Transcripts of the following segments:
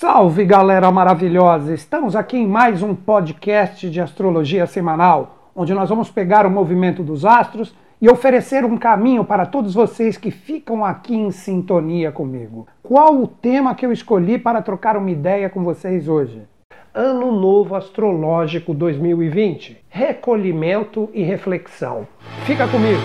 Salve galera maravilhosa! Estamos aqui em mais um podcast de astrologia semanal, onde nós vamos pegar o movimento dos astros e oferecer um caminho para todos vocês que ficam aqui em sintonia comigo. Qual o tema que eu escolhi para trocar uma ideia com vocês hoje? Ano Novo Astrológico 2020. Recolhimento e reflexão. Fica comigo!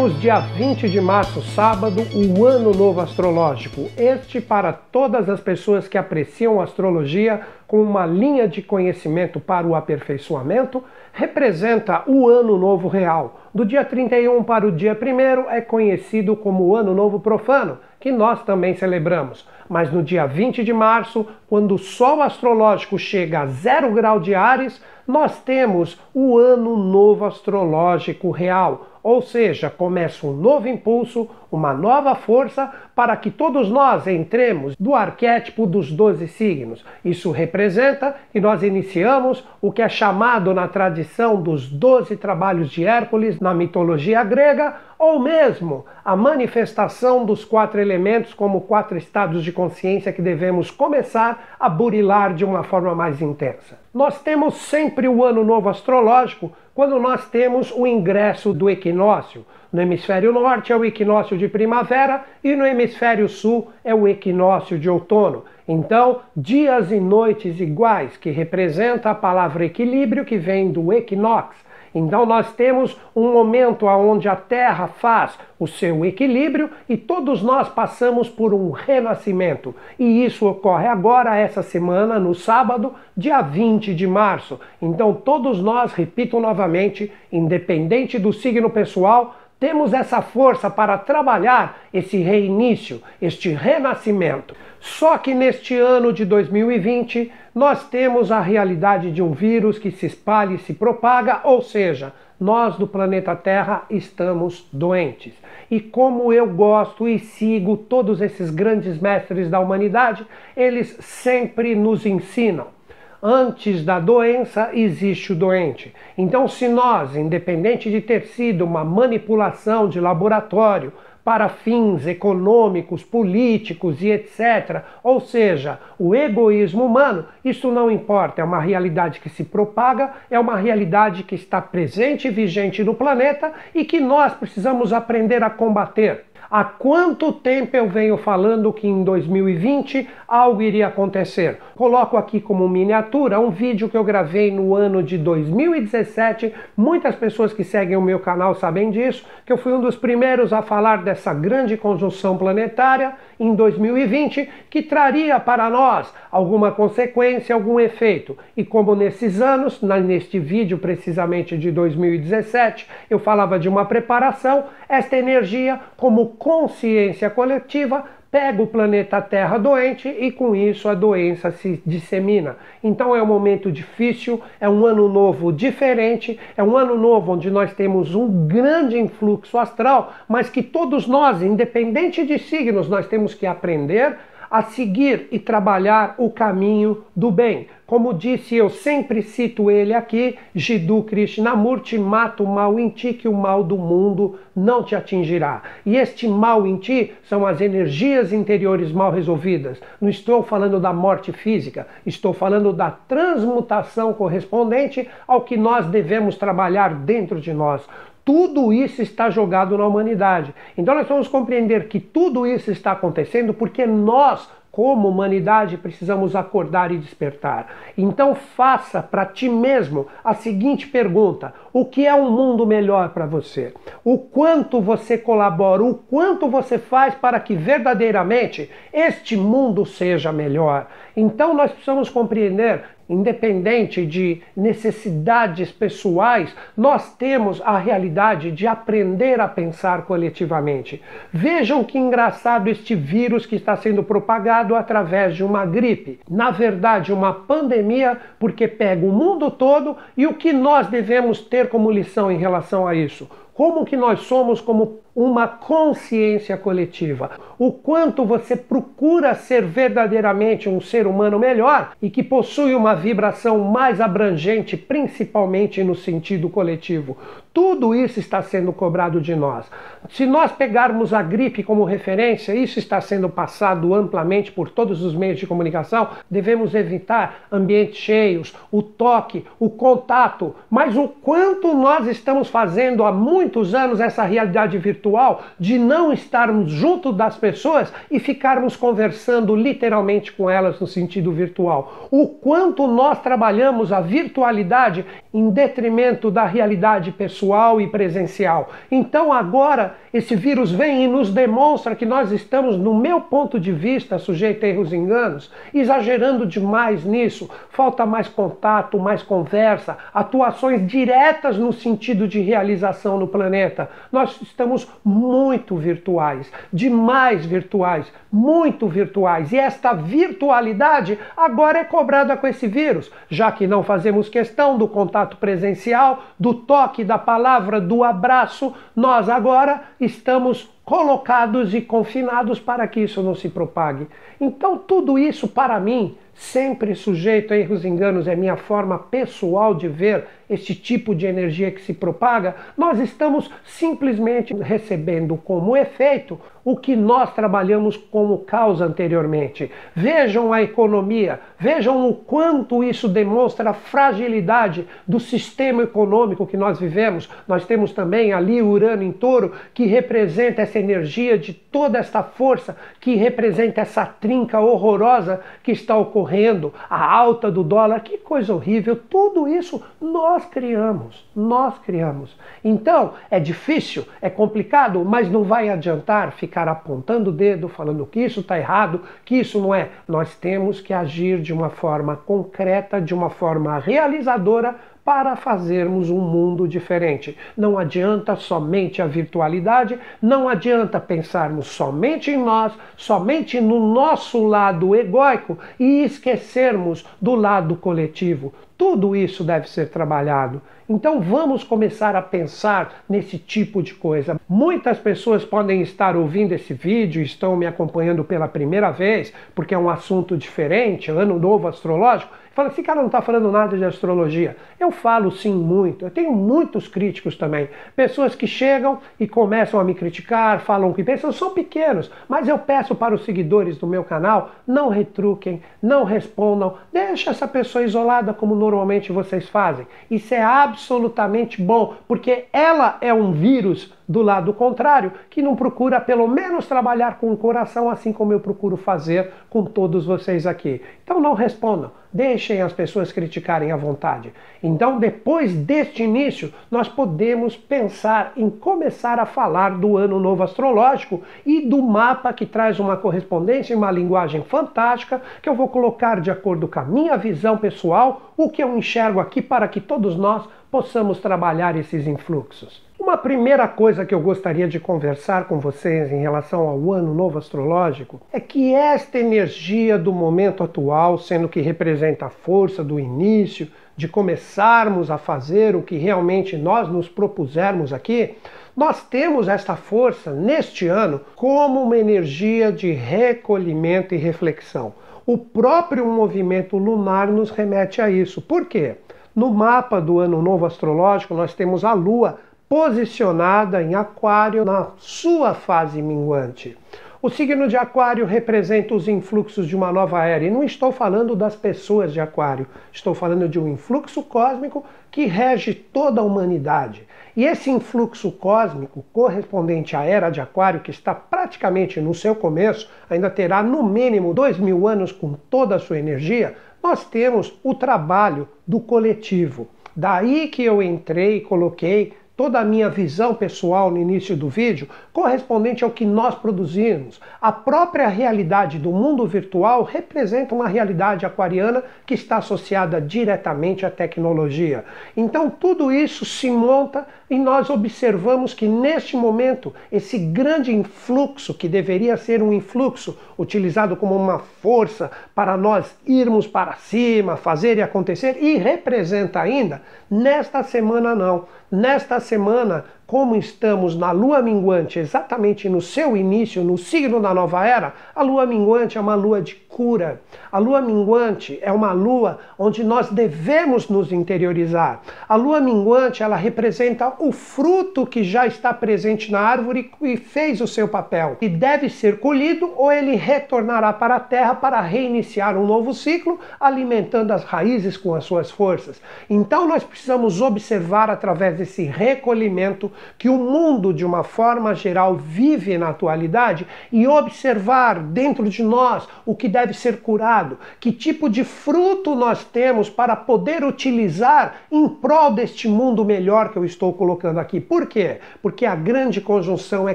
Teremos dia 20 de março, sábado, o Ano Novo Astrológico. Este para todas as pessoas que apreciam astrologia com uma linha de conhecimento para o aperfeiçoamento, representa o Ano Novo Real. Do dia 31 para o dia 1 é conhecido como o Ano Novo Profano, que nós também celebramos. Mas no dia 20 de março, quando o Sol astrológico chega a zero grau de Ares, nós temos o Ano Novo Astrológico Real ou seja, começa um novo impulso, uma nova força para que todos nós entremos do arquétipo dos 12 signos. Isso representa que nós iniciamos o que é chamado na tradição dos 12 trabalhos de Hércules na mitologia grega, ou mesmo a manifestação dos quatro elementos como quatro estados de consciência que devemos começar a burilar de uma forma mais intensa. Nós temos sempre o ano novo astrológico quando nós temos o ingresso do equinócio. No hemisfério norte é o equinócio de primavera e no hemisfério sul é o equinócio de outono. Então, dias e noites iguais, que representa a palavra equilíbrio que vem do equinox. Então nós temos um momento onde a Terra faz o seu equilíbrio e todos nós passamos por um renascimento. E isso ocorre agora, essa semana, no sábado, dia 20 de março. Então todos nós, repito novamente, independente do signo pessoal, temos essa força para trabalhar esse reinício, este renascimento. Só que neste ano de 2020 nós temos a realidade de um vírus que se espalha e se propaga, ou seja, nós do planeta Terra estamos doentes. E como eu gosto e sigo todos esses grandes mestres da humanidade, eles sempre nos ensinam antes da doença existe o doente. Então, se nós, independente de ter sido uma manipulação de laboratório para fins econômicos, políticos e etc., ou seja, o egoísmo humano, isso não importa, é uma realidade que se propaga, é uma realidade que está presente e vigente no planeta e que nós precisamos aprender a combater. Há quanto tempo eu venho falando que em 2020 algo iria acontecer? Coloco aqui como miniatura um vídeo que eu gravei no ano de 2017. Muitas pessoas que seguem o meu canal sabem disso, que eu fui um dos primeiros a falar dessa grande conjunção planetária em 2020 que traria para nós alguma consequência, algum efeito. E como nesses anos, neste vídeo precisamente de 2017, eu falava de uma preparação, esta energia como consciência coletiva pega o planeta Terra doente e com isso a doença se dissemina. Então é um momento difícil, é um ano novo diferente, é um ano novo onde nós temos um grande influxo astral, mas que todos nós, independente de signos, nós temos que aprender a seguir e trabalhar o caminho do bem. Como disse, eu sempre cito ele aqui, Jiddu Krishnamurti, mata o mal em ti, que o mal do mundo não te atingirá. E este mal em ti são as energias interiores mal resolvidas. Não estou falando da morte física, estou falando da transmutação correspondente ao que nós devemos trabalhar dentro de nós. Tudo isso está jogado na humanidade. Então nós vamos compreender que tudo isso está acontecendo porque nós como humanidade precisamos acordar e despertar. Então faça para ti mesmo a seguinte pergunta: o que é um mundo melhor para você? O quanto você colabora, o quanto você faz para que verdadeiramente este mundo seja melhor? Então nós precisamos compreender independente de necessidades pessoais, nós temos a realidade de aprender a pensar coletivamente. Vejam que engraçado este vírus que está sendo propagado através de uma gripe. Na verdade, uma pandemia, porque pega o mundo todo e o que nós devemos ter como lição em relação a isso? como que nós somos como uma consciência coletiva, o quanto você procura ser verdadeiramente um ser humano melhor e que possui uma vibração mais abrangente, principalmente no sentido coletivo. Tudo isso está sendo cobrado de nós. Se nós pegarmos a gripe como referência, isso está sendo passado amplamente por todos os meios de comunicação. Devemos evitar ambientes cheios, o toque, o contato. Mas o quanto nós estamos fazendo há muitos anos essa realidade virtual de não estarmos junto das pessoas e ficarmos conversando literalmente com elas no sentido virtual. O quanto nós trabalhamos a virtualidade em detrimento da realidade pessoal e presencial. Então agora esse vírus vem e nos demonstra que nós estamos, no meu ponto de vista, sujeito a erros e enganos, exagerando demais nisso. Falta mais contato, mais conversa, atuações diretas no sentido de realização no planeta. Nós estamos muito virtuais, demais virtuais, muito virtuais. E esta virtualidade agora é cobrada com esse vírus, já que não fazemos questão do contato presencial, do toque, da palavra, do abraço, nós agora estamos colocados e confinados para que isso não se propague. Então, tudo isso para mim sempre sujeito a erros e enganos, é minha forma pessoal de ver este tipo de energia que se propaga, nós estamos simplesmente recebendo como efeito o que nós trabalhamos como causa anteriormente. Vejam a economia, vejam o quanto isso demonstra a fragilidade do sistema econômico que nós vivemos. Nós temos também ali Urano em touro, que representa essa energia de toda esta força, que representa essa trinca horrorosa que está ocorrendo, a alta do dólar, que coisa horrível. Tudo isso nós criamos, nós criamos. Então, é difícil, é complicado, mas não vai adiantar ficar apontando o dedo, falando que isso está errado, que isso não é. Nós temos que agir de uma forma concreta, de uma forma realizadora para fazermos um mundo diferente. Não adianta somente a virtualidade, não adianta pensarmos somente em nós, somente no nosso lado egóico e esquecermos do lado coletivo. Tudo isso deve ser trabalhado. Então vamos começar a pensar nesse tipo de coisa. Muitas pessoas podem estar ouvindo esse vídeo, estão me acompanhando pela primeira vez, porque é um assunto diferente, ano novo astrológico. Fala, esse cara não está falando nada de astrologia. Eu falo sim muito. Eu tenho muitos críticos também. Pessoas que chegam e começam a me criticar, falam que pensam, são pequenos, mas eu peço para os seguidores do meu canal, não retruquem, não respondam, deixa essa pessoa isolada como normalmente vocês fazem. Isso é absolutamente bom, porque ela é um vírus do lado contrário, que não procura pelo menos trabalhar com o coração, assim como eu procuro fazer com todos vocês aqui. Então não respondam, deixem as pessoas criticarem à vontade. Então, depois deste início, nós podemos pensar em começar a falar do ano novo astrológico e do mapa que traz uma correspondência e uma linguagem fantástica que eu vou colocar de acordo com a minha visão pessoal, o que eu enxergo aqui para que todos nós possamos trabalhar esses influxos. Uma primeira coisa que eu gostaria de conversar com vocês em relação ao ano novo astrológico é que esta energia do momento atual, sendo que representa a força do início, de começarmos a fazer o que realmente nós nos propusermos aqui, nós temos esta força neste ano como uma energia de recolhimento e reflexão. O próprio movimento lunar nos remete a isso. Por quê? No mapa do ano novo astrológico, nós temos a Lua posicionada em Aquário na sua fase minguante. O signo de Aquário representa os influxos de uma nova era. E não estou falando das pessoas de Aquário, estou falando de um influxo cósmico que rege toda a humanidade. E esse influxo cósmico correspondente à era de Aquário, que está praticamente no seu começo, ainda terá no mínimo dois mil anos com toda a sua energia, nós temos o trabalho do coletivo. Daí que eu entrei e coloquei toda a minha visão pessoal no início do vídeo correspondente ao que nós produzimos. A própria realidade do mundo virtual representa uma realidade aquariana que está associada diretamente à tecnologia. Então tudo isso se monta e nós observamos que neste momento esse grande influxo, que deveria ser um influxo utilizado como uma força para nós irmos para cima, fazer e acontecer, e representa ainda, nesta semana não. Nesta semana como estamos na lua minguante, exatamente no seu início, no signo da nova era, a lua minguante é uma lua de cura. A lua minguante é uma lua onde nós devemos nos interiorizar. A lua minguante, ela representa o fruto que já está presente na árvore e fez o seu papel. E deve ser colhido ou ele retornará para a terra para reiniciar um novo ciclo, alimentando as raízes com as suas forças. Então nós precisamos observar através desse recolhimento que o mundo, de uma forma geral, vive na atualidade e observar dentro de nós o que deve ser curado, que tipo de fruto nós temos para poder utilizar em prol deste mundo melhor que eu estou colocando aqui. Por quê? Porque a grande conjunção é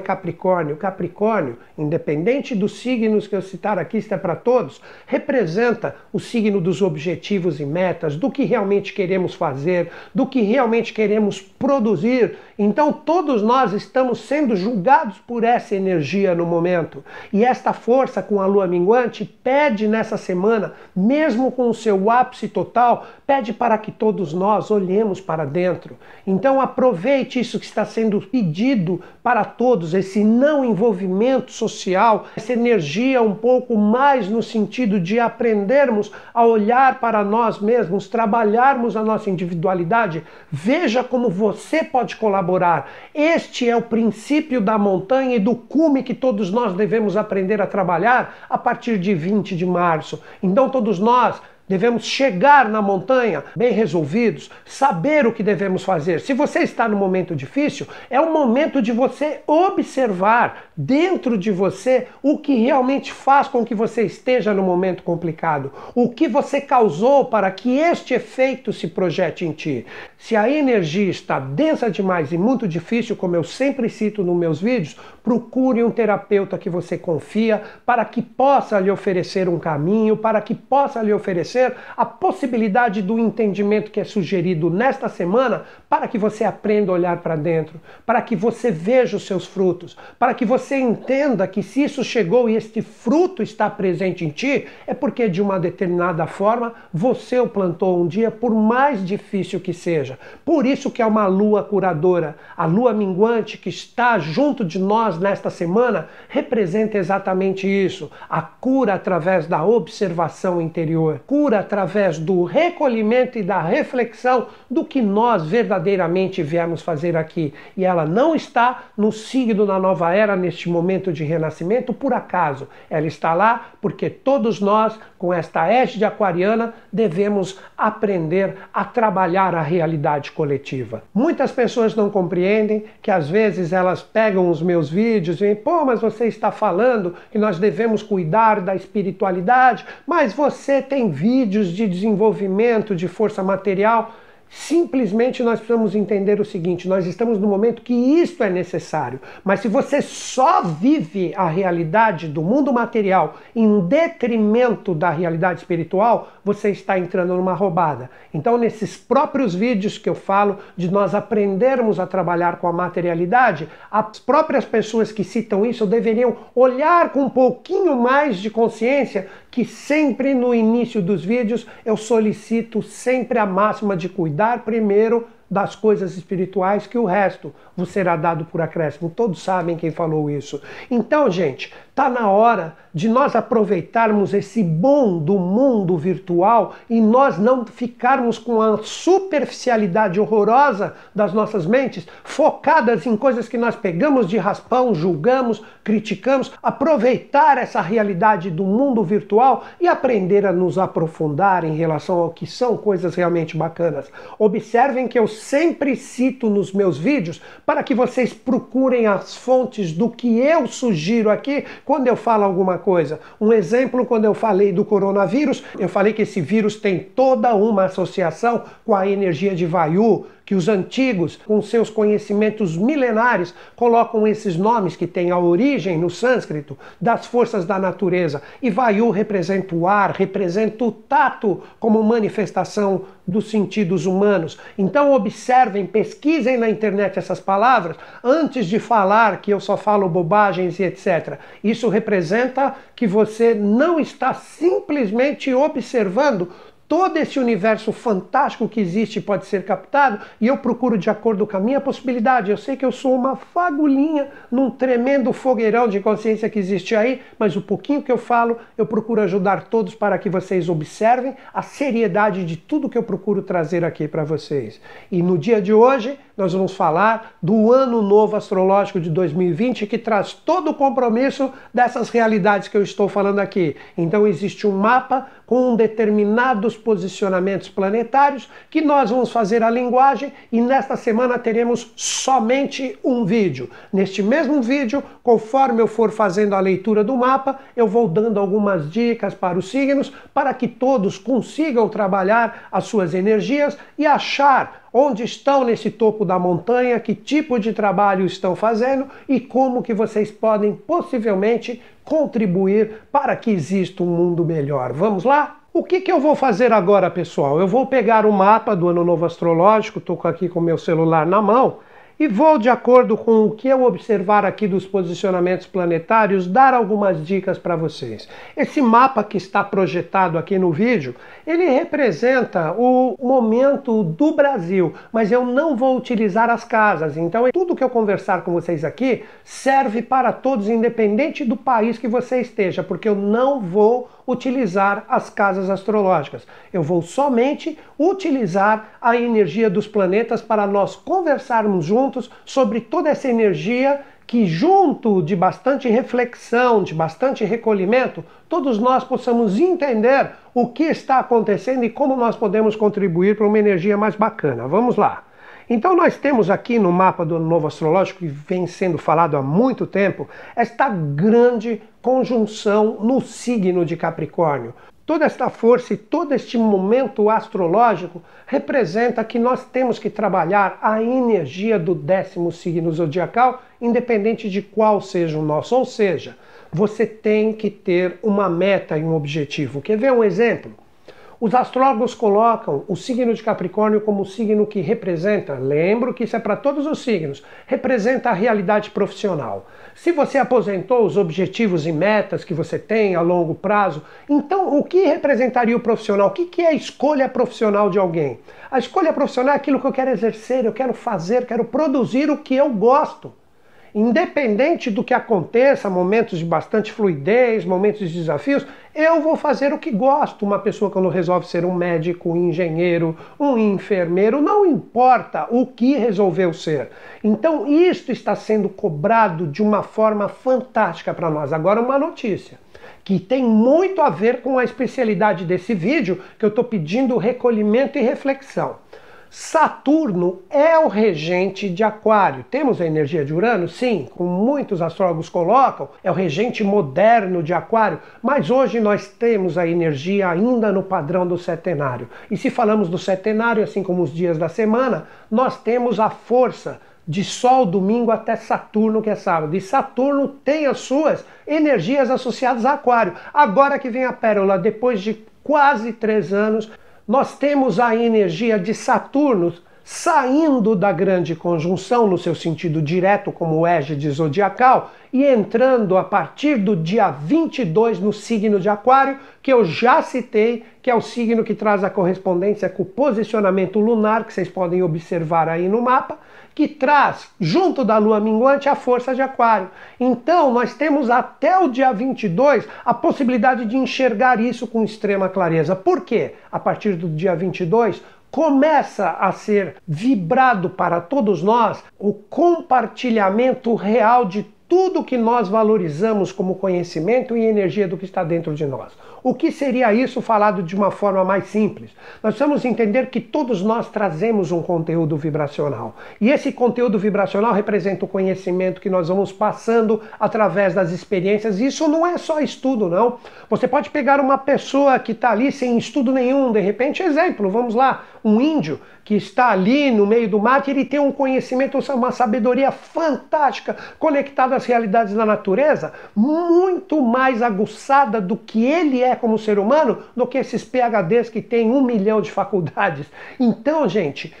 Capricórnio. Capricórnio, independente dos signos que eu citar aqui, isto é para todos, representa o signo dos objetivos e metas, do que realmente queremos fazer, do que realmente queremos produzir. Então, todos nós estamos sendo julgados por essa energia no momento. E esta força com a lua minguante pede nessa semana, mesmo com o seu ápice total, pede para que todos nós olhemos para dentro. Então, aproveite isso que está sendo pedido para todos, esse não envolvimento social, essa energia um pouco mais no sentido de aprendermos a olhar para nós mesmos, trabalharmos a nossa individualidade. Veja como você pode colaborar. Este é o princípio da montanha e do cume que todos nós devemos aprender a trabalhar a partir de 20 de março. Então, todos nós Devemos chegar na montanha bem resolvidos, saber o que devemos fazer. Se você está no momento difícil, é o momento de você observar dentro de você o que realmente faz com que você esteja no momento complicado, o que você causou para que este efeito se projete em ti. Se a energia está densa demais e muito difícil, como eu sempre cito nos meus vídeos, procure um terapeuta que você confia para que possa lhe oferecer um caminho, para que possa lhe oferecer a possibilidade do entendimento que é sugerido nesta semana para que você aprenda a olhar para dentro, para que você veja os seus frutos, para que você entenda que se isso chegou e este fruto está presente em ti, é porque de uma determinada forma você o plantou um dia, por mais difícil que seja. Por isso que é uma lua curadora. A lua minguante que está junto de nós nesta semana representa exatamente isso, a cura através da observação interior. Cura através do recolhimento e da reflexão do que nós verdadeiramente viemos fazer aqui. E ela não está no signo da nova era neste momento de renascimento por acaso. Ela está lá porque todos nós, com esta égide aquariana, devemos aprender a trabalhar a realidade coletiva. Muitas pessoas não compreendem que às vezes elas pegam os meus vídeos e pô, mas você está falando que nós devemos cuidar da espiritualidade, mas você tem vídeo vídeos de desenvolvimento de força material Simplesmente nós precisamos entender o seguinte: nós estamos no momento que isto é necessário. Mas se você só vive a realidade do mundo material em detrimento da realidade espiritual, você está entrando numa roubada. Então, nesses próprios vídeos que eu falo de nós aprendermos a trabalhar com a materialidade, as próprias pessoas que citam isso deveriam olhar com um pouquinho mais de consciência que sempre no início dos vídeos eu solicito sempre a máxima de cuidar primeiro das coisas espirituais que o resto vos será dado por acréscimo. Todos sabem quem falou isso. Então, gente, Está na hora de nós aproveitarmos esse bom do mundo virtual e nós não ficarmos com a superficialidade horrorosa das nossas mentes, focadas em coisas que nós pegamos de raspão, julgamos, criticamos. Aproveitar essa realidade do mundo virtual e aprender a nos aprofundar em relação ao que são coisas realmente bacanas. Observem que eu sempre cito nos meus vídeos para que vocês procurem as fontes do que eu sugiro aqui quando eu falo alguma coisa. Um exemplo, quando eu falei do coronavírus, eu falei que esse vírus tem toda uma associação com a energia de Vayu, que os antigos, com seus conhecimentos milenares, colocam esses nomes que têm a origem no sânscrito das forças da natureza. E Vayu representa o ar, representa o tato como manifestação dos sentidos humanos. Então observem, pesquisem na internet essas palavras antes de falar que eu só falo bobagens e etc. Isso representa que você não está simplesmente observando todo esse universo fantástico que existe pode ser captado e eu procuro de acordo com a minha possibilidade. Eu sei que eu sou uma fagulhinha num tremendo fogueirão de consciência que existe aí, mas o pouquinho que eu falo, eu procuro ajudar todos para que vocês observem a seriedade de tudo que eu procuro trazer aqui para vocês. E no dia de hoje, nós vamos falar do ano novo astrológico de 2020 que traz todo o compromisso dessas realidades que eu estou falando aqui. Então existe um mapa com determinados posicionamentos planetários que nós vamos fazer a linguagem e nesta semana teremos somente um vídeo. Neste mesmo vídeo, conforme eu for fazendo a leitura do mapa, eu vou dando algumas dicas para os signos para que todos consigam trabalhar as suas energias e achar onde estão nesse topo da montanha, que tipo de trabalho estão fazendo e como que vocês podem possivelmente contribuir para que exista um mundo melhor. Vamos lá? O que, que eu vou fazer agora, pessoal? Eu vou pegar o mapa do Ano Novo Astrológico, estou aqui com meu celular na mão, e vou, de acordo com o que eu observar aqui dos posicionamentos planetários, dar algumas dicas para vocês. Esse mapa que está projetado aqui no vídeo, ele representa o momento do Brasil, mas eu não vou utilizar as casas. Então, tudo que eu conversar com vocês aqui serve para todos, independente do país que você esteja, porque eu não vou utilizar as casas astrológicas. Eu vou somente utilizar a energia dos planetas para nós conversarmos juntos sobre toda essa energia que, junto de bastante reflexão, de bastante recolhimento, todos nós possamos entender o que está acontecendo e como nós podemos contribuir para uma energia mais bacana. Vamos lá. Então nós temos aqui no mapa do novo astrológico, que vem sendo falado há muito tempo, esta grande conjunção no signo de Capricórnio. Toda esta força e todo este momento astrológico representa que nós temos que trabalhar a energia do décimo signo zodiacal, independente de qual seja o nosso. Ou seja, você tem que ter uma meta e um objetivo. Quer ver um exemplo? Os astrólogos colocam o signo de Capricórnio como o signo que representa, lembro que isso é para todos os signos, representa a realidade profissional. Se você aposentou os objetivos e metas que você tem a longo prazo, então o que representaria o profissional? O que é a escolha profissional de alguém? A escolha profissional é aquilo que eu quero exercer, eu quero fazer, quero produzir o que eu gosto. Independente do que aconteça, momentos de bastante fluidez, momentos de desafios, eu vou fazer o que gosto. Uma pessoa quando resolve ser um médico, um engenheiro, um enfermeiro, não importa o que resolveu ser. Então, isto está sendo cobrado de uma forma fantástica para nós. Agora, uma notícia que tem muito a ver com a especialidade desse vídeo, que eu estou pedindo recolhimento e reflexão. Saturno é o regente de Aquário. Temos a energia de Urano? Sim, como muitos astrólogos colocam, é o regente moderno de Aquário, mas hoje nós temos a energia ainda no padrão do setenário. E se falamos do setenário, assim como os dias da semana, nós temos a força de Sol domingo até Saturno, que é sábado. E Saturno tem as suas energias associadas a Aquário. Agora que vem a pérola, depois de quase três anos nós temos a energia de Saturno saindo da grande conjunção no seu sentido direto como égide zodiacal e entrando a partir do dia 22 no signo de Aquário, que eu já citei, que é o signo que traz a correspondência com o posicionamento lunar, que vocês podem observar aí no mapa, que traz, junto da lua minguante, a força de Aquário. Então, nós temos até o dia 22 a possibilidade de enxergar isso com extrema clareza. Por quê? A partir do dia 22, começa a ser vibrado para todos nós o compartilhamento real de tudo que nós valorizamos como conhecimento e energia do que está dentro de nós. O que seria isso falado de uma forma mais simples? Nós precisamos entender que todos nós trazemos um conteúdo vibracional. E esse conteúdo vibracional representa o conhecimento que nós vamos passando através das experiências. Isso não é só estudo, não. Você pode pegar uma pessoa que está ali sem estudo nenhum, de repente, exemplo, vamos lá, um índio que está ali no meio do que ele tem um conhecimento, uma sabedoria fantástica, conectada às realidades da natureza, muito mais aguçada do que ele é como ser humano, do que esses PHDs que têm um milhão de faculdades. Então, gente,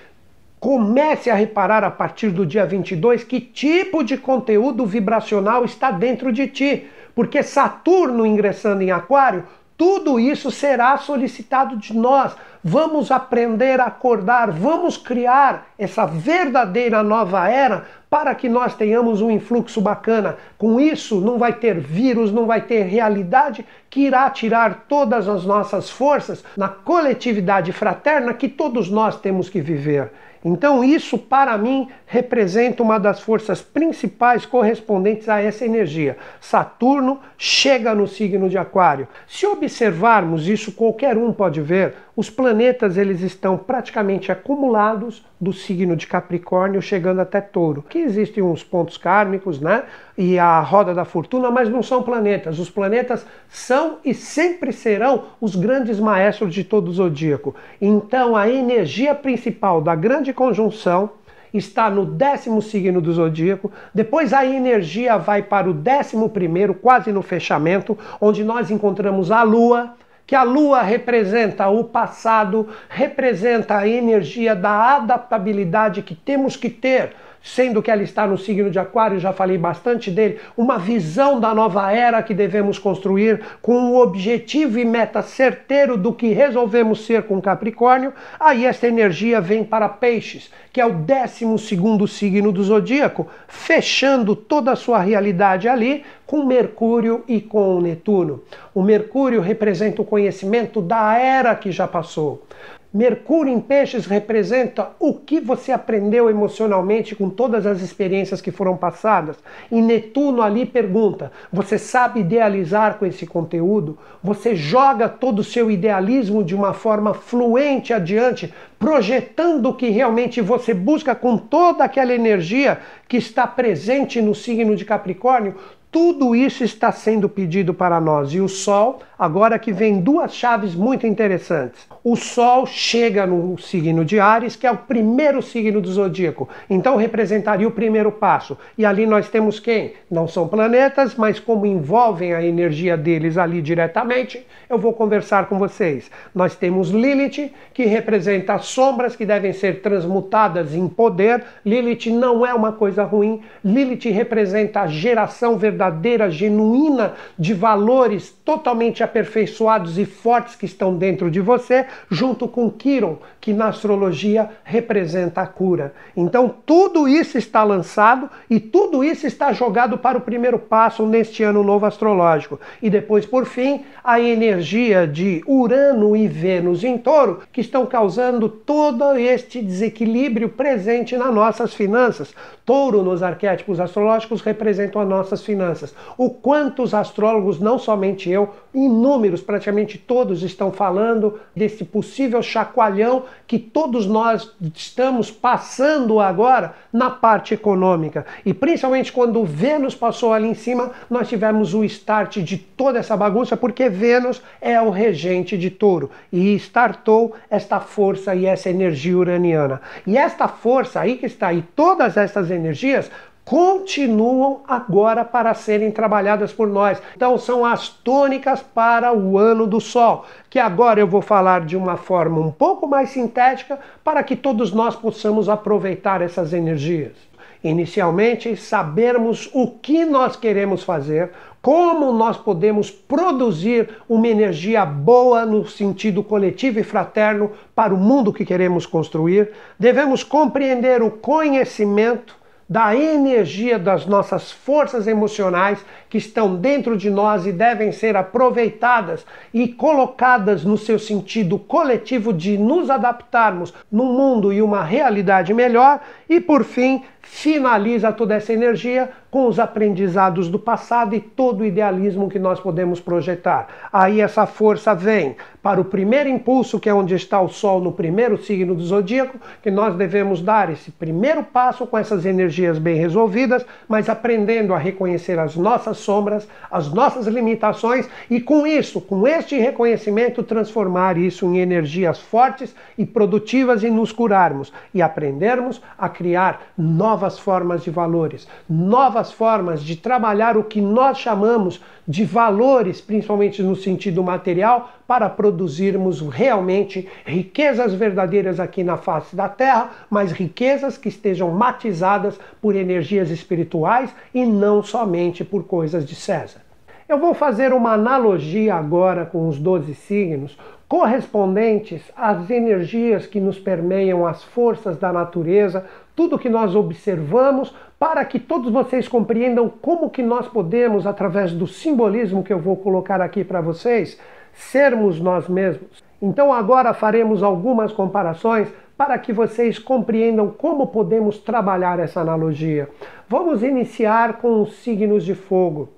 Comece a reparar a partir do dia 22 que tipo de conteúdo vibracional está dentro de ti, porque Saturno ingressando em Aquário tudo isso será solicitado de nós. Vamos aprender a acordar, vamos criar essa verdadeira nova era para que nós tenhamos um influxo bacana. Com isso, não vai ter vírus, não vai ter realidade que irá tirar todas as nossas forças na coletividade fraterna que todos nós temos que viver. Então, isso para mim representa uma das forças principais correspondentes a essa energia. Saturno chega no signo de Aquário. Se observarmos isso, qualquer um pode ver, os planetas eles estão praticamente acumulados do signo de Capricórnio chegando até Touro. Que existem uns pontos kármicos, né? E a roda da fortuna, mas não são planetas. Os planetas são e sempre serão os grandes maestros de todo o zodíaco. Então a energia principal da grande conjunção está no décimo signo do zodíaco, depois a energia vai para o décimo primeiro, quase no fechamento, onde nós encontramos a Lua, que a lua representa o passado, representa a energia da adaptabilidade que temos que ter sendo que ela está no signo de Aquário, já falei bastante dele, uma visão da nova era que devemos construir com o objetivo e meta certeiro do que resolvemos ser com Capricórnio, aí essa energia vem para Peixes, que é o 12 segundo signo do zodíaco, fechando toda a sua realidade ali com Mercúrio e com Netuno. O Mercúrio representa o conhecimento da era que já passou. Mercúrio em Peixes representa o que você aprendeu emocionalmente com todas as experiências que foram passadas. E Netuno ali pergunta: você sabe idealizar com esse conteúdo? Você joga todo o seu idealismo de uma forma fluente adiante, projetando o que realmente você busca com toda aquela energia que está presente no signo de Capricórnio? Tudo isso está sendo pedido para nós. E o Sol, agora que vem duas chaves muito interessantes. O Sol chega no signo de Ares, que é o primeiro signo do zodíaco. Então representaria o primeiro passo. E ali nós temos quem? Não são planetas, mas como envolvem a energia deles ali diretamente, eu vou conversar com vocês. Nós temos Lilith, que representa as sombras que devem ser transmutadas em poder. Lilith não é uma coisa ruim. Lilith representa a geração verdadeira genuína de valores totalmente aperfeiçoados e fortes que estão dentro de você, junto com Quiron, que na astrologia representa a cura. Então, tudo isso está lançado e tudo isso está jogado para o primeiro passo neste ano novo astrológico. E depois, por fim, a energia de Urano e Vênus em touro, que estão causando todo este desequilíbrio presente nas nossas finanças. Touro, nos arquétipos astrológicos, representam as nossas finanças. O quanto os astrólogos, não somente eu, inúmeros, praticamente todos, estão falando desse possível chacoalhão que todos nós estamos passando agora na parte econômica. E principalmente quando Vênus passou ali em cima, nós tivemos o start de toda essa bagunça, porque Vênus é o regente de touro e startou esta força e essa energia uraniana. E esta força aí que está aí, todas essas energias continuam agora para serem trabalhadas por nós. Então são as tônicas para o ano do sol, que agora eu vou falar de uma forma um pouco mais sintética para que todos nós possamos aproveitar essas energias. Inicialmente, sabermos o que nós queremos fazer, como nós podemos produzir uma energia boa no sentido coletivo e fraterno para o mundo que queremos construir. Devemos compreender o conhecimento da energia das nossas forças emocionais que estão dentro de nós e devem ser aproveitadas e colocadas no seu sentido coletivo de nos adaptarmos num mundo e uma realidade melhor. E por fim finaliza toda essa energia com os aprendizados do passado e todo o idealismo que nós podemos projetar. Aí essa força vem para o primeiro impulso, que é onde está o Sol no primeiro signo do zodíaco, que nós devemos dar esse primeiro passo com essas energias bem resolvidas, mas aprendendo a reconhecer as nossas sombras, as nossas limitações e com isso, com este reconhecimento, transformar isso em energias fortes e produtivas e nos curarmos e aprendermos a criar novas formas de valores, novas novas formas de trabalhar o que nós chamamos de valores, principalmente no sentido material, para produzirmos realmente riquezas verdadeiras aqui na face da Terra, mas riquezas que estejam matizadas por energias espirituais e não somente por coisas de César. Eu vou fazer uma analogia agora com os 12 signos, correspondentes às energias que nos permeiam, as forças da natureza, tudo que nós observamos, para que todos vocês compreendam como que nós podemos, através do simbolismo que eu vou colocar aqui para vocês, sermos nós mesmos. Então agora faremos algumas comparações para que vocês compreendam como podemos trabalhar essa analogia. Vamos iniciar com os signos de fogo.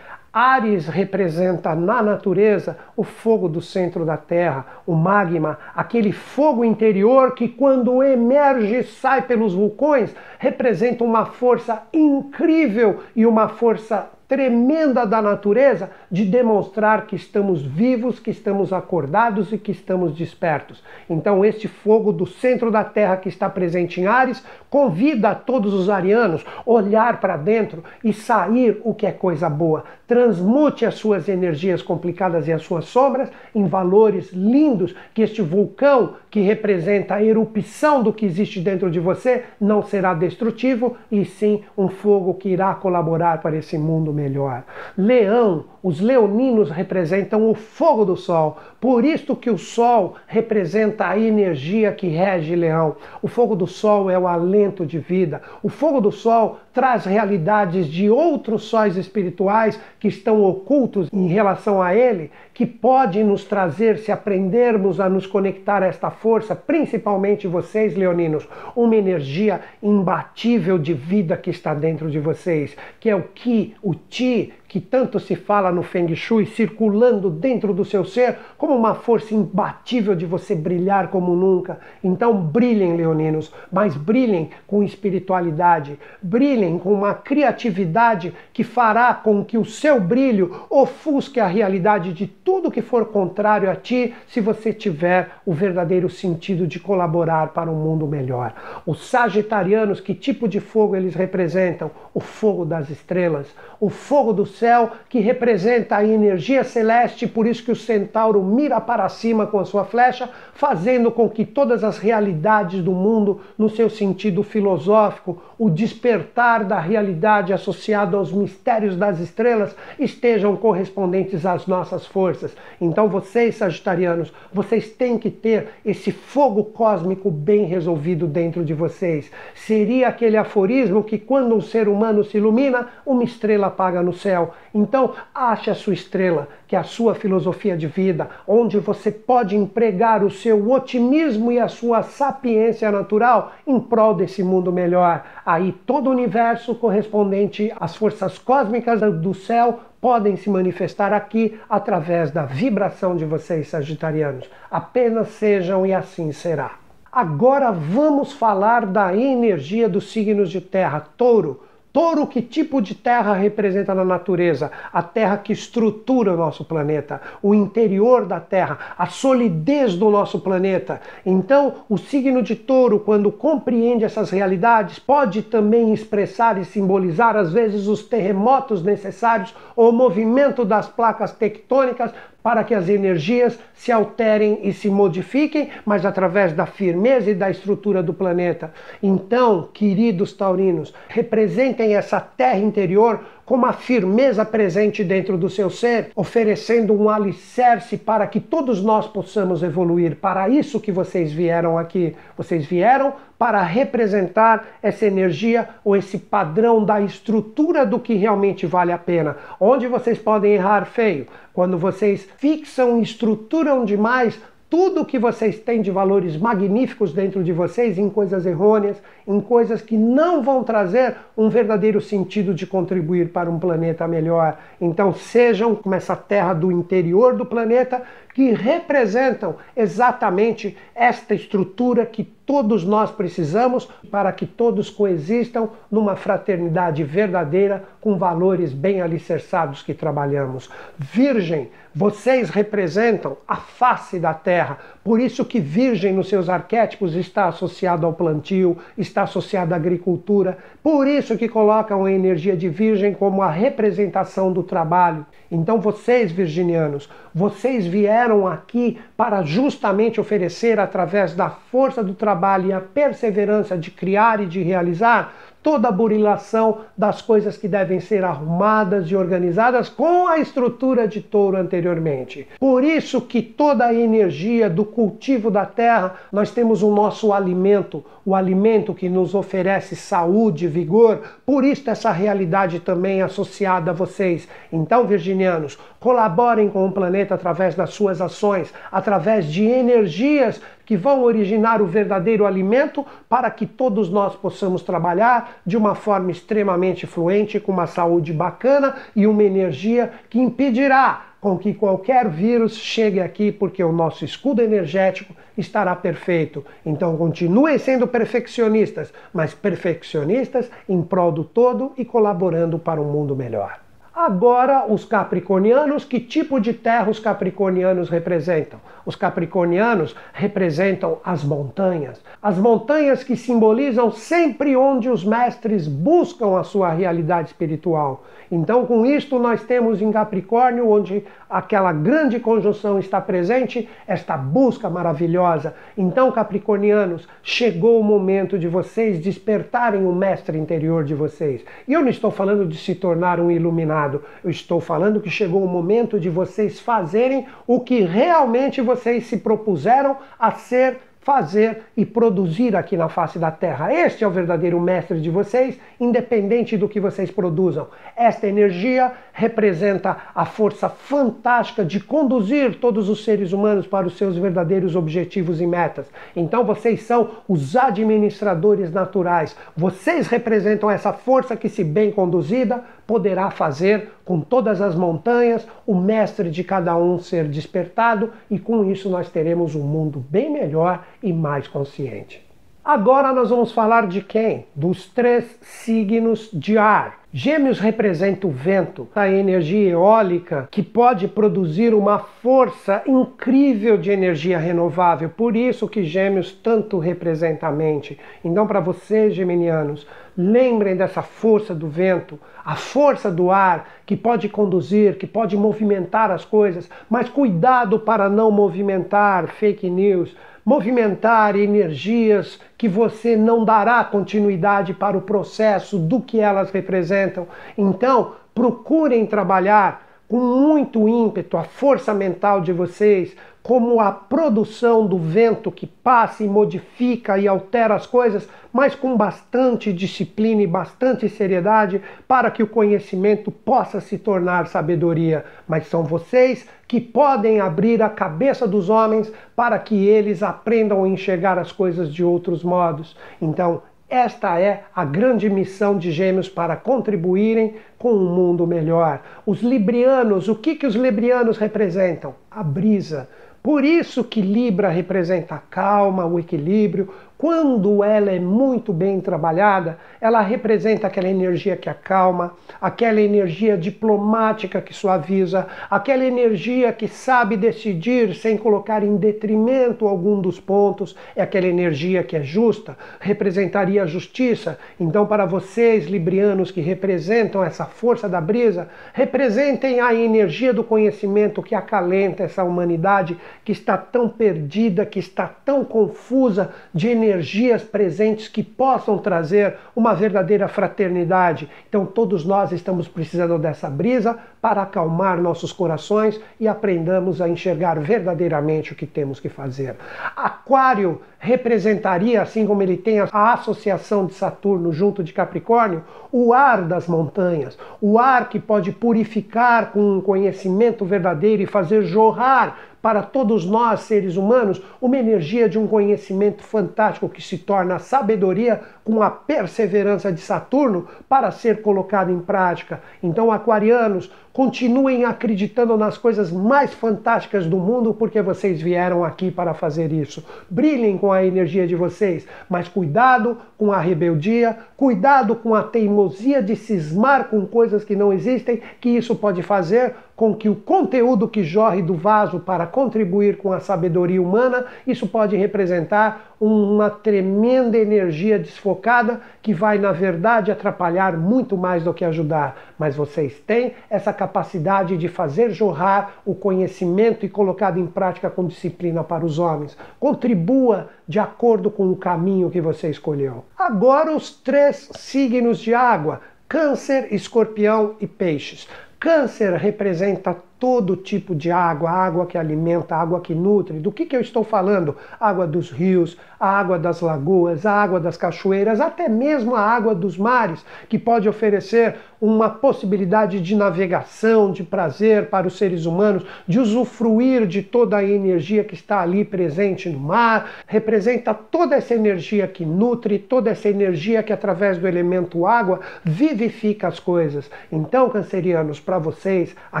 Ares representa na natureza o fogo do centro da Terra, o magma, aquele fogo interior que, quando emerge e sai pelos vulcões, representa uma força incrível e uma força tremenda da natureza de demonstrar que estamos vivos, que estamos acordados e que estamos despertos. Então, este fogo do centro da Terra que está presente em Ares convida a todos os arianos olhar para dentro e sair o que é coisa boa. Transmute as suas energias complicadas e as suas sombras em valores lindos que este vulcão que representa a erupção do que existe dentro de você não será destrutivo e sim um fogo que irá colaborar para esse mundo melhor melhor. Leão, os leoninos representam o fogo do sol, por isto que o sol representa a energia que rege leão. O fogo do sol é o alento de vida. O fogo do sol traz realidades de outros sóis espirituais que estão ocultos em relação a ele, que pode nos trazer, se aprendermos a nos conectar a esta força, principalmente vocês, leoninos, uma energia imbatível de vida que está dentro de vocês, que é o Ki, o Ti, que tanto se fala no Feng Shui, circulando dentro do seu ser, como uma força imbatível de você brilhar como nunca. Então brilhem, leoninos, mas brilhem com espiritualidade, brilhem com uma criatividade que fará com que o seu brilho ofusque a realidade de tudo que for contrário a ti, se você tiver o verdadeiro sentido de colaborar para um mundo melhor. Os sagitarianos, que tipo de fogo eles representam? O fogo das estrelas, o fogo do céu que representa a energia celeste, por isso que o centauro mira para cima com a sua flecha, fazendo com que todas as realidades do mundo, no seu sentido filosófico, o despertar da realidade associado aos mistérios das estrelas, estejam correspondentes às nossas forças. Então vocês, sagitarianos, vocês têm que ter esse fogo cósmico bem resolvido dentro de vocês. Seria aquele aforismo que quando um ser humano se ilumina, uma estrela apaga no céu. Então, ache a sua estrela, que é a sua filosofia de vida, onde você pode empregar o seu otimismo e a sua sapiência natural em prol desse mundo melhor. Aí todo o universo correspondente às forças cósmicas do céu podem se manifestar aqui através da vibração de vocês, sagitarianos. Apenas sejam e assim será. Agora vamos falar da energia dos signos de terra. Touro Touro, que tipo de terra representa na natureza? A terra que estrutura o nosso planeta, o interior da terra, a solidez do nosso planeta. Então, o signo de touro, quando compreende essas realidades, pode também expressar e simbolizar, às vezes, os terremotos necessários ou o movimento das placas tectônicas para que as energias se alterem e se modifiquem, mas através da firmeza e da estrutura do planeta. Então, queridos taurinos, representem essa terra interior com uma firmeza presente dentro do seu ser, oferecendo um alicerce para que todos nós possamos evoluir. Para isso que vocês vieram aqui. Vocês vieram para representar essa energia ou esse padrão da estrutura do que realmente vale a pena. Onde vocês podem errar feio? Quando vocês fixam e estruturam demais tudo que vocês têm de valores magníficos dentro de vocês em coisas errôneas, em coisas que não vão trazer um verdadeiro sentido de contribuir para um planeta melhor. Então sejam como essa terra do interior do planeta que representam exatamente esta estrutura que todos nós precisamos para que todos coexistam numa fraternidade verdadeira com valores bem alicerçados que trabalhamos. Virgem, vocês representam a face da terra, por isso que Virgem nos seus arquétipos está associado ao plantio, está associado à agricultura, por isso que colocam a energia de Virgem como a representação do trabalho. Então vocês, virginianos, vocês vieram aqui para justamente oferecer através da força do trabalho e a perseverança de criar e de realizar toda a burilação das coisas que devem ser arrumadas e organizadas com a estrutura de touro anteriormente. Por isso que toda a energia do cultivo da terra, nós temos o nosso alimento, o alimento que nos oferece saúde, vigor. Por isso essa realidade também associada a vocês. Então, virginianos, colaborem com o planeta através das suas ações, através de energias que vão originar o verdadeiro alimento para que todos nós possamos trabalhar de uma forma extremamente fluente, com uma saúde bacana e uma energia que impedirá com que qualquer vírus chegue aqui, porque o nosso escudo energético estará perfeito. Então continuem sendo perfeccionistas, mas perfeccionistas em prol do todo e colaborando para um mundo melhor. Agora, os capricornianos, que tipo de terra os capricornianos representam? Os capricornianos representam as montanhas. As montanhas que simbolizam sempre onde os mestres buscam a sua realidade espiritual. Então, com isto, nós temos em Capricórnio, onde aquela grande conjunção está presente, esta busca maravilhosa. Então, capricornianos, chegou o momento de vocês despertarem o mestre interior de vocês. E eu não estou falando de se tornar um iluminado, eu estou falando que chegou o momento de vocês fazerem o que realmente vocês se propuseram a ser fazer e produzir aqui na face da terra. Este é o verdadeiro mestre de vocês, independente do que vocês produzam. Esta energia representa a força fantástica de conduzir todos os seres humanos para os seus verdadeiros objetivos e metas. Então vocês são os administradores naturais. Vocês representam essa força que, se bem conduzida, poderá fazer com todas as montanhas o mestre de cada um ser despertado e com isso nós teremos um mundo bem melhor e mais consciente. Agora nós vamos falar de quem? Dos três signos de ar. Gêmeos representa o vento, a energia eólica que pode produzir uma força incrível de energia renovável. Por isso que Gêmeos tanto representa a mente. Então, para vocês, geminianos, lembrem dessa força do vento, a força do ar que pode conduzir, que pode movimentar as coisas, mas cuidado para não movimentar fake news movimentar energias que você não dará continuidade para o processo do que elas representam. Então, procurem trabalhar com muito ímpeto a força mental de vocês, como a produção do vento que passa e modifica e altera as coisas, mas com bastante disciplina e bastante seriedade para que o conhecimento possa se tornar sabedoria. Mas são vocês que podem abrir a cabeça dos homens para que eles aprendam a enxergar as coisas de outros modos. Então, esta é a grande missão de Gêmeos para contribuírem com um mundo melhor. Os librianos, o que, que os librianos representam? A brisa por isso que Libra representa a calma, o equilíbrio, quando ela é muito bem trabalhada, ela representa aquela energia que acalma, aquela energia diplomática que suaviza, aquela energia que sabe decidir sem colocar em detrimento algum dos pontos, é aquela energia que é justa, representaria a justiça. Então, para vocês, librianos que representam essa força da brisa, representem a energia do conhecimento que acalenta essa humanidade que está tão perdida, que está tão confusa de energia energias presentes que possam trazer uma verdadeira fraternidade. Então, todos nós estamos precisando dessa brisa para acalmar nossos corações e aprendamos a enxergar verdadeiramente o que temos que fazer. Aquário representaria, assim como ele tem a associação de Saturno junto de Capricórnio, o ar das montanhas, o ar que pode purificar com um conhecimento verdadeiro e fazer jorrar para todos nós, seres humanos, uma energia de um conhecimento fantástico que se torna sabedoria com a perseverança de Saturno para ser colocado em prática. Então, aquarianos, continuem acreditando nas coisas mais fantásticas do mundo porque vocês vieram aqui para fazer isso. Brilhem com a energia de vocês, mas cuidado com a rebeldia, cuidado com a teimosia de cismar com coisas que não existem, que isso pode fazer com que o conteúdo que jorre do vaso para contribuir com a sabedoria humana, isso pode representar uma tremenda energia desfocada que vai, na verdade, atrapalhar muito mais do que ajudar. Mas vocês têm essa capacidade de fazer jorrar o conhecimento e colocado em prática com disciplina para os homens. Contribua de acordo com o caminho que você escolheu. Agora, os três signos de água: Câncer, Escorpião e Peixes. Câncer representa todo tipo de água, água que alimenta, água que nutre. Do que, que eu estou falando? Água dos rios, água das lagoas, água das cachoeiras, até mesmo a água dos mares, que pode oferecer uma possibilidade de navegação, de prazer para os seres humanos, de usufruir de toda a energia que está ali presente no mar. Representa toda essa energia que nutre, toda essa energia que, através do elemento água, vivifica as coisas. Então, cancerianos, para vocês, a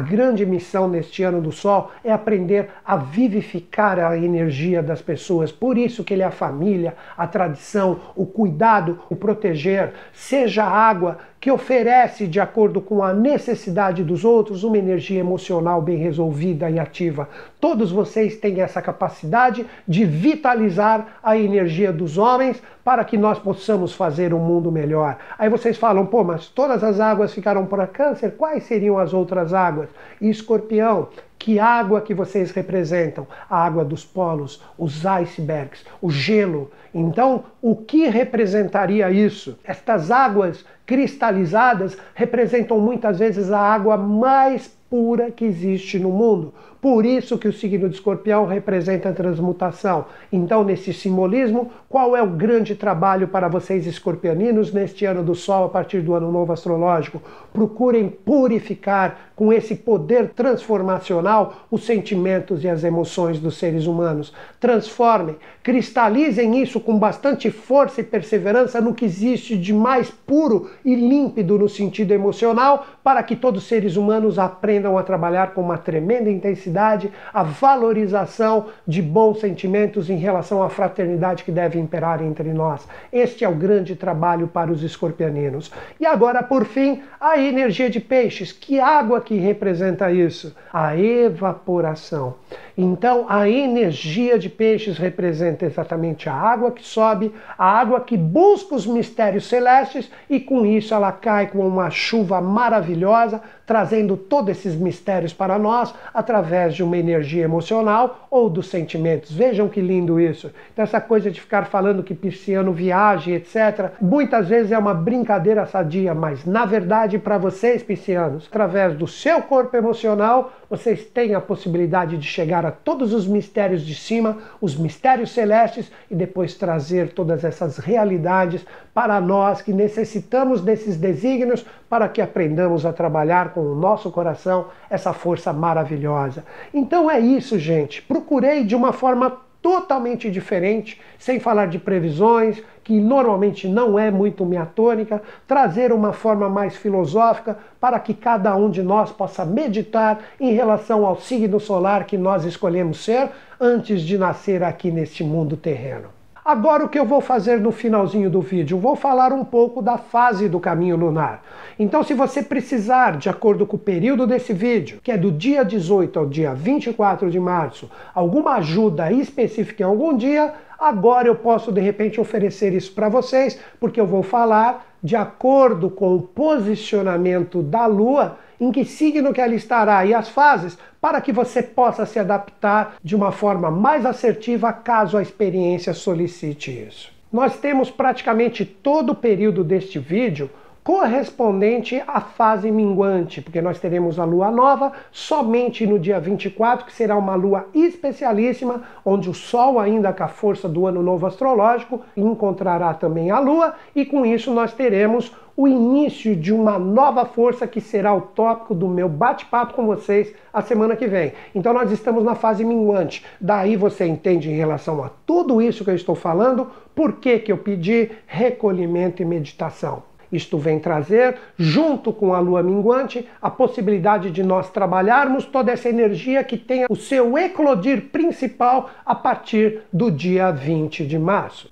grande missão missão neste ano do Sol é aprender a vivificar a energia das pessoas. Por isso que ele é a família, a tradição, o cuidado, o proteger, seja água, que oferece, de acordo com a necessidade dos outros, uma energia emocional bem resolvida e ativa. Todos vocês têm essa capacidade de vitalizar a energia dos homens para que nós possamos fazer um mundo melhor. Aí vocês falam, pô, mas todas as águas ficaram para câncer, quais seriam as outras águas? E escorpião, que água que vocês representam? A água dos polos, os icebergs, o gelo. Então, o que representaria isso? Estas águas cristalizadas representam muitas vezes a água mais pura que existe no mundo. Por isso que o signo de escorpião representa a transmutação. Então, nesse simbolismo, qual é o grande trabalho para vocês escorpianinos neste ano do Sol, a partir do ano novo astrológico? Procurem purificar com esse poder transformacional os sentimentos e as emoções dos seres humanos. Transformem, cristalizem isso com bastante força e perseverança no que existe de mais puro e límpido no sentido emocional, para que todos os seres humanos aprendam a trabalhar com uma tremenda intensidade felicidade, a valorização de bons sentimentos em relação à fraternidade que deve imperar entre nós. Este é o grande trabalho para os escorpianinos. E agora, por fim, a energia de peixes. Que água que representa isso? A evaporação. Então, a energia de peixes representa exatamente a água que sobe, a água que busca os mistérios celestes e com isso ela cai com uma chuva maravilhosa, trazendo todos esses mistérios para nós através de uma energia emocional ou dos sentimentos. Vejam que lindo isso. Então, essa coisa de ficar falando que pisciano viaja, etc., muitas vezes é uma brincadeira sadia, mas na verdade, para vocês, piscianos, através do seu corpo emocional, vocês têm a possibilidade de chegar a todos os mistérios de cima, os mistérios celestes, e depois trazer todas essas realidades para nós que necessitamos desses desígnios para que aprendamos a trabalhar com o nosso coração essa força maravilhosa. Então é isso, gente. Procurei de uma forma totalmente diferente, sem falar de previsões, que normalmente não é muito minha tônica, trazer uma forma mais filosófica para que cada um de nós possa meditar em relação ao signo solar que nós escolhemos ser antes de nascer aqui neste mundo terreno. Agora o que eu vou fazer no finalzinho do vídeo? Vou falar um pouco da fase do caminho lunar. Então, se você precisar, de acordo com o período desse vídeo, que é do dia 18 ao dia 24 de março, alguma ajuda específica em algum dia, agora eu posso de repente oferecer isso para vocês, porque eu vou falar de acordo com o posicionamento da Lua em que signo que ela estará e as fases, para que você possa se adaptar de uma forma mais assertiva caso a experiência solicite isso. Nós temos praticamente todo o período deste vídeo correspondente à fase minguante, porque nós teremos a lua nova somente no dia 24, que será uma lua especialíssima, onde o Sol, ainda com a força do ano novo astrológico, encontrará também a lua, e com isso nós teremos o início de uma nova força que será o tópico do meu bate-papo com vocês a semana que vem. Então nós estamos na fase minguante. Daí você entende em relação a tudo isso que eu estou falando, por que, que eu pedi recolhimento e meditação. Isto vem trazer, junto com a lua minguante, a possibilidade de nós trabalharmos toda essa energia que tem o seu eclodir principal a partir do dia 20 de março.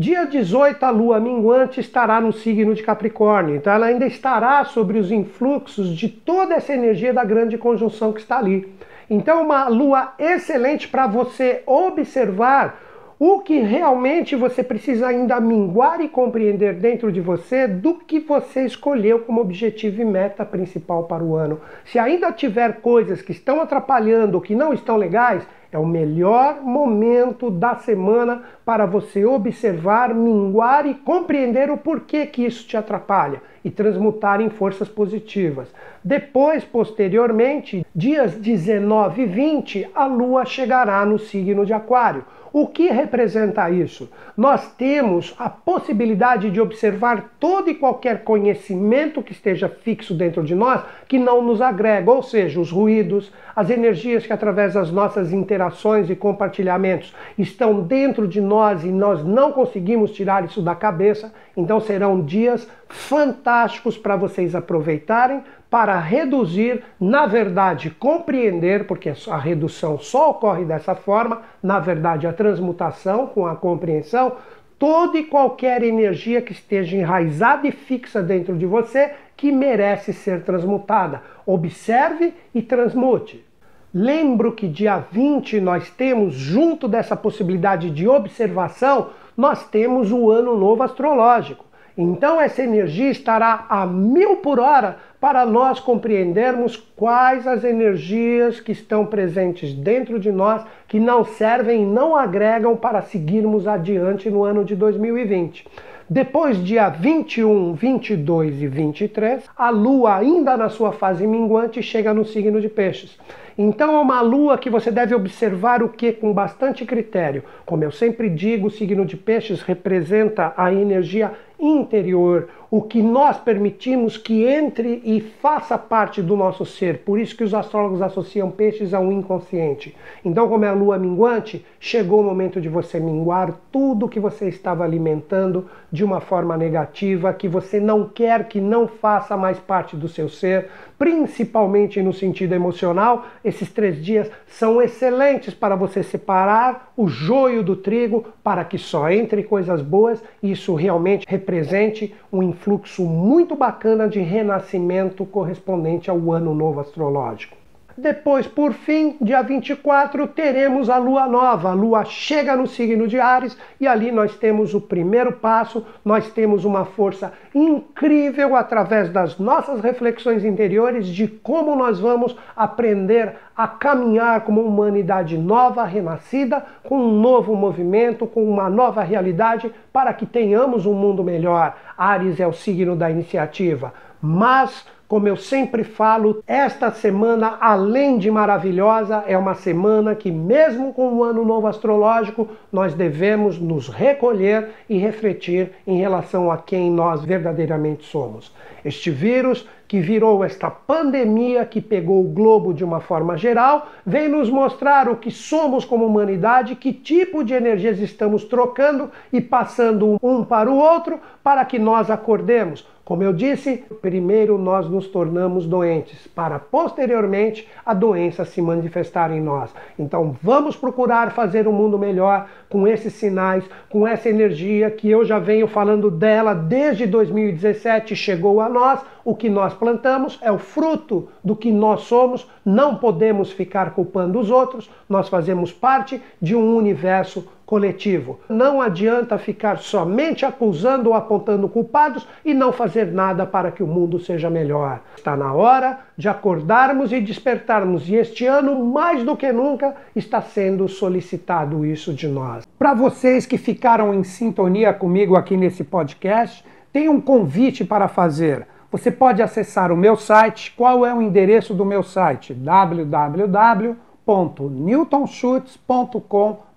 Dia 18, a lua minguante estará no signo de Capricórnio, então ela ainda estará sobre os influxos de toda essa energia da grande conjunção que está ali. Então, uma lua excelente para você observar o que realmente você precisa ainda minguar e compreender dentro de você do que você escolheu como objetivo e meta principal para o ano. Se ainda tiver coisas que estão atrapalhando ou que não estão legais, é o melhor momento da semana para você observar, minguar e compreender o porquê que isso te atrapalha e transmutar em forças positivas. Depois, posteriormente, dias 19 e 20, a lua chegará no signo de Aquário. O que representa isso? Nós temos a possibilidade de observar todo e qualquer conhecimento que esteja fixo dentro de nós que não nos agrega, ou seja, os ruídos, as energias que através das nossas interações e compartilhamentos estão dentro de nós e nós não conseguimos tirar isso da cabeça. Então serão dias fantásticos para vocês aproveitarem para reduzir, na verdade, compreender, porque a redução só ocorre dessa forma, na verdade, a transmutação com a compreensão, toda e qualquer energia que esteja enraizada e fixa dentro de você que merece ser transmutada. Observe e transmute. Lembro que dia 20 nós temos, junto dessa possibilidade de observação, nós temos o ano novo astrológico. Então essa energia estará a mil por hora para nós compreendermos quais as energias que estão presentes dentro de nós que não servem e não agregam para seguirmos adiante no ano de 2020. Depois, dia 21, 22 e 23, a lua, ainda na sua fase minguante, chega no signo de Peixes. Então é uma lua que você deve observar o que com bastante critério. Como eu sempre digo, o signo de Peixes representa a energia interior, o que nós permitimos que entre e faça parte do nosso ser. Por isso que os astrólogos associam peixes ao inconsciente. Então, como é a lua minguante, chegou o momento de você minguar tudo que você estava alimentando de uma forma negativa, que você não quer que não faça mais parte do seu ser, principalmente no sentido emocional. Esses três dias são excelentes para você separar o joio do trigo para que só entre coisas boas e isso realmente represente um influxo muito bacana de renascimento correspondente ao ano novo astrológico. Depois, por fim, dia 24, teremos a lua nova. A lua chega no signo de Ares e ali nós temos o primeiro passo, nós temos uma força incrível através das nossas reflexões interiores de como nós vamos aprender a caminhar como uma humanidade nova, renascida, com um novo movimento, com uma nova realidade, para que tenhamos um mundo melhor. Ares é o signo da iniciativa. Mas como eu sempre falo, esta semana, além de maravilhosa, é uma semana que, mesmo com o ano novo astrológico, nós devemos nos recolher e refletir em relação a quem nós verdadeiramente somos. Este vírus que virou esta pandemia que pegou o globo de uma forma geral, vem nos mostrar o que somos como humanidade, que tipo de energias estamos trocando e passando um para o outro para que nós acordemos como eu disse, primeiro nós nos tornamos doentes, para posteriormente a doença se manifestar em nós. Então vamos procurar fazer um mundo melhor com esses sinais, com essa energia que eu já venho falando dela desde 2017, chegou a nós. O que nós plantamos é o fruto do que nós somos, não podemos ficar culpando os outros, nós fazemos parte de um universo coletivo. Não adianta ficar somente acusando ou apontando culpados e não fazer nada para que o mundo seja melhor. Está na hora de acordarmos e despertarmos, e este ano, mais do que nunca, está sendo solicitado isso de nós. Para vocês que ficaram em sintonia comigo aqui nesse podcast, tem um convite para fazer. Você pode acessar o meu site. Qual é o endereço do meu site? www.newtonschutz.com.br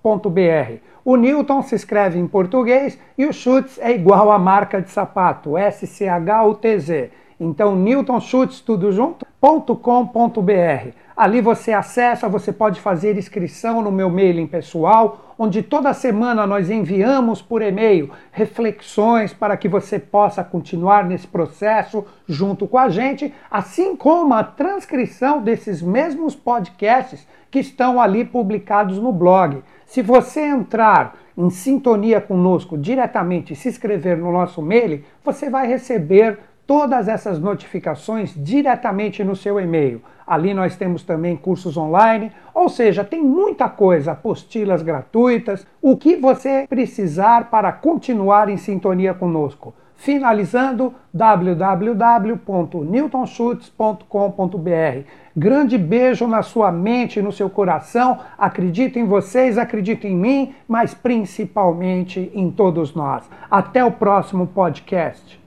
o Newton se escreve em português e o Schutz é igual à marca de sapato, S-C-H-U-T-Z. Então, Newton Schutz, tudo junto.com.br. Ali você acessa, você pode fazer inscrição no meu mailing pessoal, onde toda semana nós enviamos por e-mail reflexões para que você possa continuar nesse processo junto com a gente, assim como a transcrição desses mesmos podcasts que estão ali publicados no blog. Se você entrar em sintonia conosco diretamente, se inscrever no nosso mail, você vai receber todas essas notificações diretamente no seu e-mail. Ali nós temos também cursos online, ou seja, tem muita coisa, apostilas gratuitas, o que você precisar para continuar em sintonia conosco. Finalizando, www.newtonschutz.com.br. Grande beijo na sua mente e no seu coração. Acredito em vocês, acredito em mim, mas principalmente em todos nós. Até o próximo podcast.